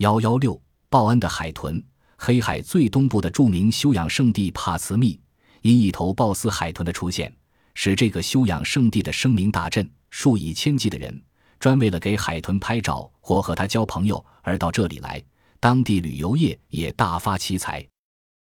幺幺六，报恩的海豚。黑海最东部的著名休养圣地帕茨密，因一头鲍斯海豚的出现，使这个休养圣地的声名大振。数以千计的人专为了给海豚拍照或和它交朋友而到这里来，当地旅游业也大发其财。